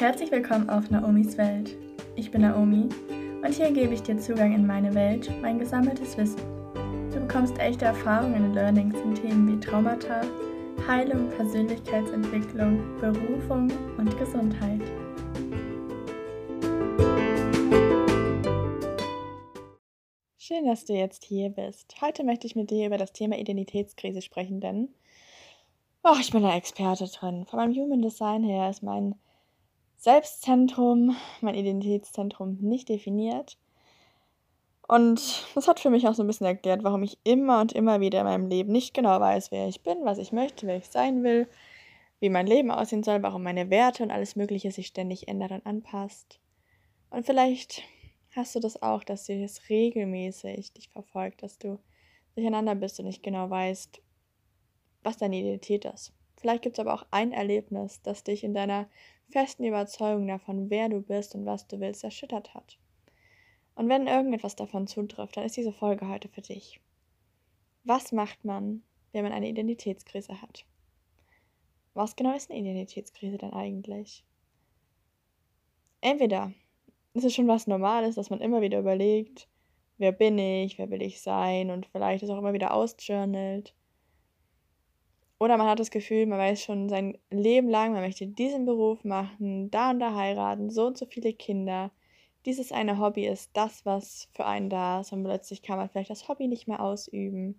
Herzlich willkommen auf Naomis Welt. Ich bin Naomi und hier gebe ich dir Zugang in meine Welt, mein gesammeltes Wissen. Du bekommst echte Erfahrungen und Learnings in Themen wie Traumata, Heilung, Persönlichkeitsentwicklung, Berufung und Gesundheit. Schön, dass du jetzt hier bist. Heute möchte ich mit dir über das Thema Identitätskrise sprechen, denn oh, ich bin da Experte drin. Von meinem Human Design her ist mein Selbstzentrum, mein Identitätszentrum nicht definiert. Und das hat für mich auch so ein bisschen erklärt, warum ich immer und immer wieder in meinem Leben nicht genau weiß, wer ich bin, was ich möchte, wer ich sein will, wie mein Leben aussehen soll, warum meine Werte und alles Mögliche sich ständig ändert und anpasst. Und vielleicht hast du das auch, dass dir das regelmäßig dich verfolgt, dass du durcheinander bist und nicht genau weißt, was deine Identität ist. Vielleicht gibt es aber auch ein Erlebnis, das dich in deiner festen Überzeugung davon, wer du bist und was du willst, erschüttert hat. Und wenn irgendetwas davon zutrifft, dann ist diese Folge heute für dich. Was macht man, wenn man eine Identitätskrise hat? Was genau ist eine Identitätskrise denn eigentlich? Entweder ist es schon was Normales, dass man immer wieder überlegt, wer bin ich, wer will ich sein und vielleicht es auch immer wieder ausjournalt. Oder man hat das Gefühl, man weiß schon sein Leben lang, man möchte diesen Beruf machen, da und da heiraten, so und so viele Kinder. Dieses eine Hobby ist das, was für einen da ist und plötzlich kann man vielleicht das Hobby nicht mehr ausüben.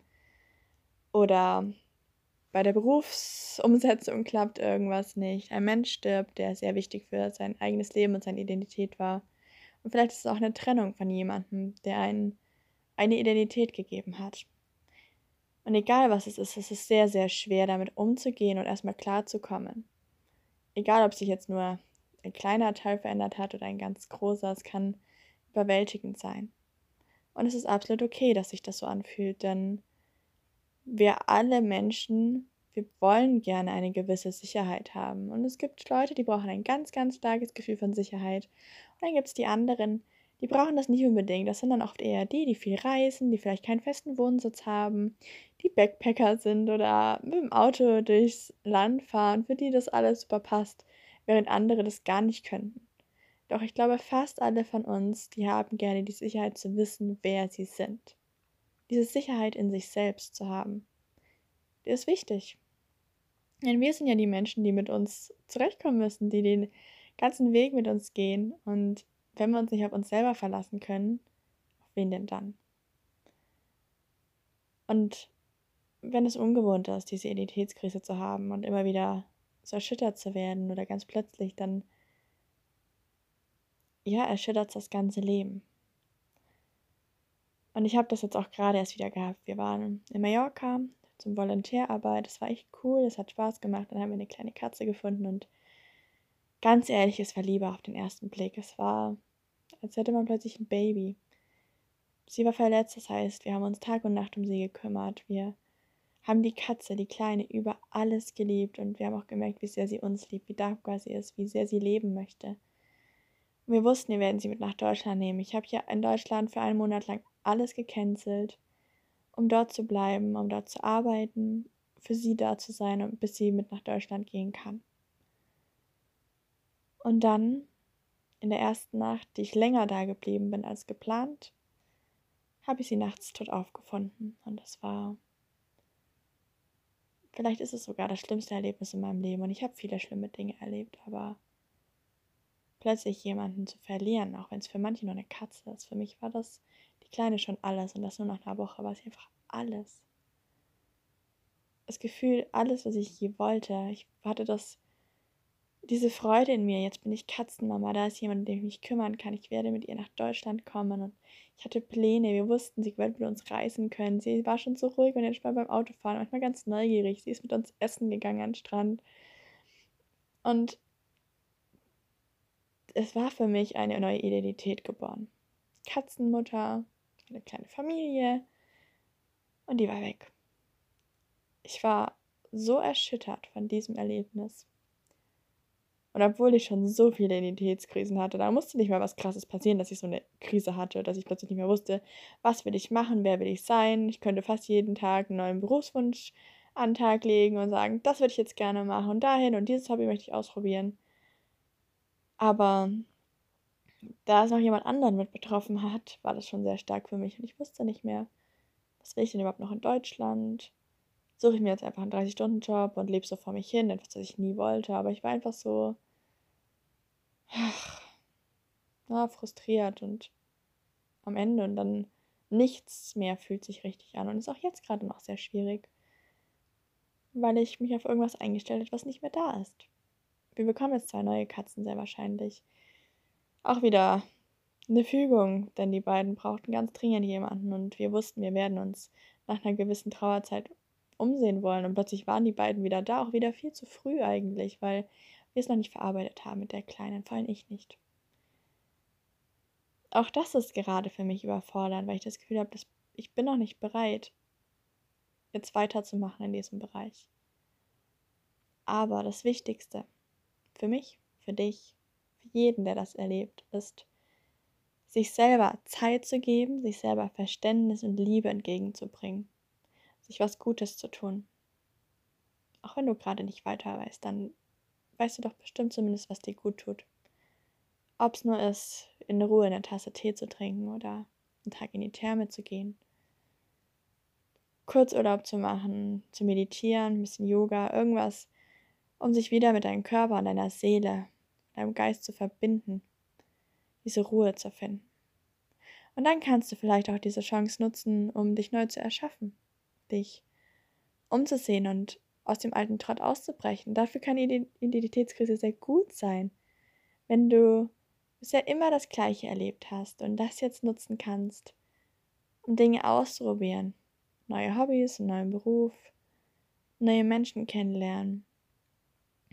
Oder bei der Berufsumsetzung klappt irgendwas nicht. Ein Mensch stirbt, der sehr wichtig für sein eigenes Leben und seine Identität war. Und vielleicht ist es auch eine Trennung von jemandem, der einen eine Identität gegeben hat. Und egal was es ist, es ist sehr, sehr schwer, damit umzugehen und erstmal klarzukommen. Egal, ob sich jetzt nur ein kleiner Teil verändert hat oder ein ganz großer, es kann überwältigend sein. Und es ist absolut okay, dass sich das so anfühlt, denn wir alle Menschen, wir wollen gerne eine gewisse Sicherheit haben. Und es gibt Leute, die brauchen ein ganz, ganz starkes Gefühl von Sicherheit. Und dann gibt es die anderen, die brauchen das nicht unbedingt. Das sind dann oft eher die, die viel reisen, die vielleicht keinen festen Wohnsitz haben, die Backpacker sind oder mit dem Auto durchs Land fahren, für die das alles super passt, während andere das gar nicht könnten. Doch ich glaube, fast alle von uns, die haben gerne die Sicherheit zu wissen, wer sie sind. Diese Sicherheit in sich selbst zu haben. Die ist wichtig. Denn wir sind ja die Menschen, die mit uns zurechtkommen müssen, die den ganzen Weg mit uns gehen. Und wenn wir uns nicht auf uns selber verlassen können, auf wen denn dann? Und wenn es ungewohnt ist, diese Identitätskrise zu haben und immer wieder so erschüttert zu werden oder ganz plötzlich, dann ja, erschüttert das ganze Leben. Und ich habe das jetzt auch gerade erst wieder gehabt. Wir waren in Mallorca zum Volontärarbeit. Das war echt cool, es hat Spaß gemacht. Dann haben wir eine kleine Katze gefunden und ganz ehrlich, es war Liebe auf den ersten Blick. Es war, als hätte man plötzlich ein Baby. Sie war verletzt, das heißt, wir haben uns Tag und Nacht um sie gekümmert. Wir haben die Katze, die Kleine, über alles geliebt und wir haben auch gemerkt, wie sehr sie uns liebt, wie dankbar sie ist, wie sehr sie leben möchte. Und wir wussten, wir werden sie mit nach Deutschland nehmen. Ich habe ja in Deutschland für einen Monat lang alles gecancelt, um dort zu bleiben, um dort zu arbeiten, für sie da zu sein und bis sie mit nach Deutschland gehen kann. Und dann, in der ersten Nacht, die ich länger da geblieben bin als geplant, habe ich sie nachts tot aufgefunden. Und das war Vielleicht ist es sogar das schlimmste Erlebnis in meinem Leben und ich habe viele schlimme Dinge erlebt, aber plötzlich jemanden zu verlieren, auch wenn es für manche nur eine Katze ist, für mich war das die Kleine schon alles und das nur nach einer Woche war es einfach alles. Das Gefühl, alles, was ich je wollte. Ich hatte das diese Freude in mir, jetzt bin ich Katzenmama, da ist jemand, um den ich mich kümmern kann. Ich werde mit ihr nach Deutschland kommen und ich hatte Pläne. Wir wussten, sie wird mit uns reisen können. Sie war schon so ruhig und entspannt beim Autofahren, manchmal ganz neugierig. Sie ist mit uns essen gegangen an den Strand. Und es war für mich eine neue Identität geboren. Katzenmutter, eine kleine Familie und die war weg. Ich war so erschüttert von diesem Erlebnis. Und obwohl ich schon so viele Identitätskrisen hatte, da musste nicht mal was Krasses passieren, dass ich so eine Krise hatte, dass ich plötzlich nicht mehr wusste, was will ich machen, wer will ich sein. Ich könnte fast jeden Tag einen neuen Berufswunsch an den Tag legen und sagen, das würde ich jetzt gerne machen und dahin und dieses Hobby möchte ich ausprobieren. Aber da es noch jemand anderen mit betroffen hat, war das schon sehr stark für mich und ich wusste nicht mehr, was will ich denn überhaupt noch in Deutschland? Suche ich mir jetzt einfach einen 30-Stunden-Job und lebe so vor mich hin, etwas, was ich nie wollte. Aber ich war einfach so ach, ja, frustriert und am Ende und dann nichts mehr fühlt sich richtig an und ist auch jetzt gerade noch sehr schwierig, weil ich mich auf irgendwas eingestellt habe, was nicht mehr da ist. Wir bekommen jetzt zwei neue Katzen sehr wahrscheinlich. Auch wieder eine Fügung, denn die beiden brauchten ganz dringend jemanden und wir wussten, wir werden uns nach einer gewissen Trauerzeit umsehen wollen und plötzlich waren die beiden wieder da, auch wieder viel zu früh eigentlich, weil wir es noch nicht verarbeitet haben mit der Kleinen, vor allem ich nicht. Auch das ist gerade für mich überfordernd, weil ich das Gefühl habe, dass ich bin noch nicht bereit, jetzt weiterzumachen in diesem Bereich. Aber das Wichtigste für mich, für dich, für jeden, der das erlebt, ist, sich selber Zeit zu geben, sich selber Verständnis und Liebe entgegenzubringen, sich was Gutes zu tun. Auch wenn du gerade nicht weiter weißt, dann weißt du doch bestimmt zumindest, was dir gut tut. Ob es nur ist, in Ruhe eine Tasse Tee zu trinken oder einen Tag in die Therme zu gehen. Kurzurlaub zu machen, zu meditieren, ein bisschen Yoga, irgendwas, um sich wieder mit deinem Körper und deiner Seele, deinem Geist zu verbinden, diese Ruhe zu finden. Und dann kannst du vielleicht auch diese Chance nutzen, um dich neu zu erschaffen, dich umzusehen und aus dem alten Trott auszubrechen. Dafür kann die Identitätskrise sehr gut sein, wenn du bisher immer das Gleiche erlebt hast und das jetzt nutzen kannst, um Dinge auszuprobieren, neue Hobbys, einen neuen Beruf, neue Menschen kennenlernen.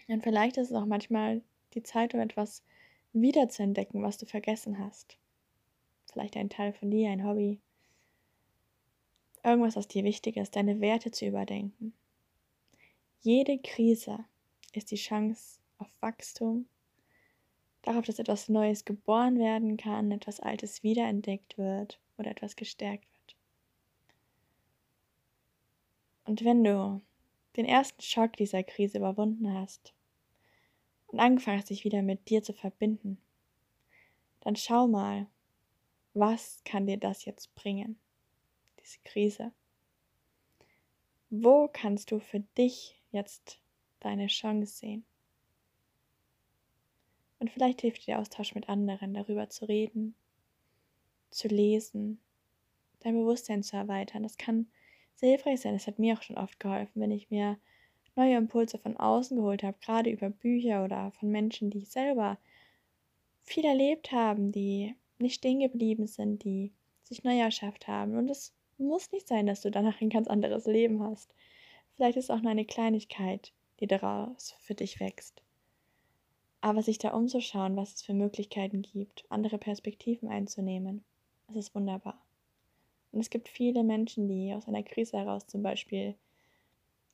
Und vielleicht ist es auch manchmal die Zeit, um etwas wiederzuentdecken, was du vergessen hast. Vielleicht ein Teil von dir, ein Hobby. Irgendwas, was dir wichtig ist, deine Werte zu überdenken. Jede Krise ist die Chance auf Wachstum darauf, dass etwas Neues geboren werden kann, etwas Altes wiederentdeckt wird oder etwas gestärkt wird. Und wenn du den ersten Schock dieser Krise überwunden hast und angefangen hast, dich wieder mit dir zu verbinden, dann schau mal, was kann dir das jetzt bringen, diese Krise? Wo kannst du für dich jetzt deine Chance sehen? Und vielleicht hilft dir der Austausch mit anderen, darüber zu reden, zu lesen, dein Bewusstsein zu erweitern. Das kann sehr hilfreich sein. Das hat mir auch schon oft geholfen, wenn ich mir neue Impulse von außen geholt habe, gerade über Bücher oder von Menschen, die selber viel erlebt haben, die nicht stehen geblieben sind, die sich neu erschafft haben. Und es muss nicht sein, dass du danach ein ganz anderes Leben hast. Vielleicht ist auch nur eine Kleinigkeit, die daraus für dich wächst. Aber sich da umzuschauen, was es für Möglichkeiten gibt, andere Perspektiven einzunehmen, das ist wunderbar. Und es gibt viele Menschen, die aus einer Krise heraus zum Beispiel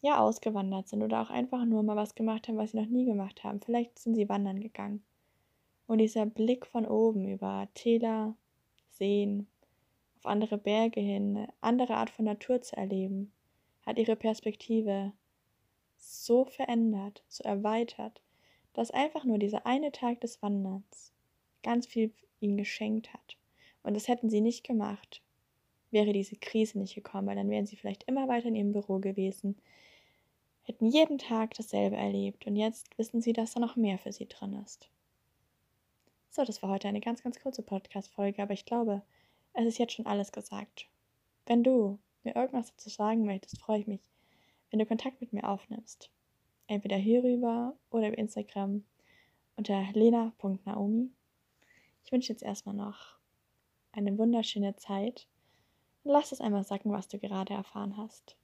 ja ausgewandert sind oder auch einfach nur mal was gemacht haben, was sie noch nie gemacht haben. Vielleicht sind sie wandern gegangen. Und dieser Blick von oben über Täler, Seen, auf andere Berge hin, eine andere Art von Natur zu erleben, hat ihre Perspektive so verändert, so erweitert, dass einfach nur dieser eine Tag des Wanderns ganz viel ihnen geschenkt hat. Und das hätten sie nicht gemacht, wäre diese Krise nicht gekommen, weil dann wären sie vielleicht immer weiter in ihrem Büro gewesen, hätten jeden Tag dasselbe erlebt und jetzt wissen sie, dass da noch mehr für sie drin ist. So, das war heute eine ganz, ganz kurze Podcast-Folge, aber ich glaube, es ist jetzt schon alles gesagt. Wenn du mir irgendwas dazu sagen möchtest, freue ich mich, wenn du Kontakt mit mir aufnimmst entweder hierüber oder über Instagram unter lena.naomi. Ich wünsche jetzt erstmal noch eine wunderschöne Zeit. Lass es einmal sacken, was du gerade erfahren hast.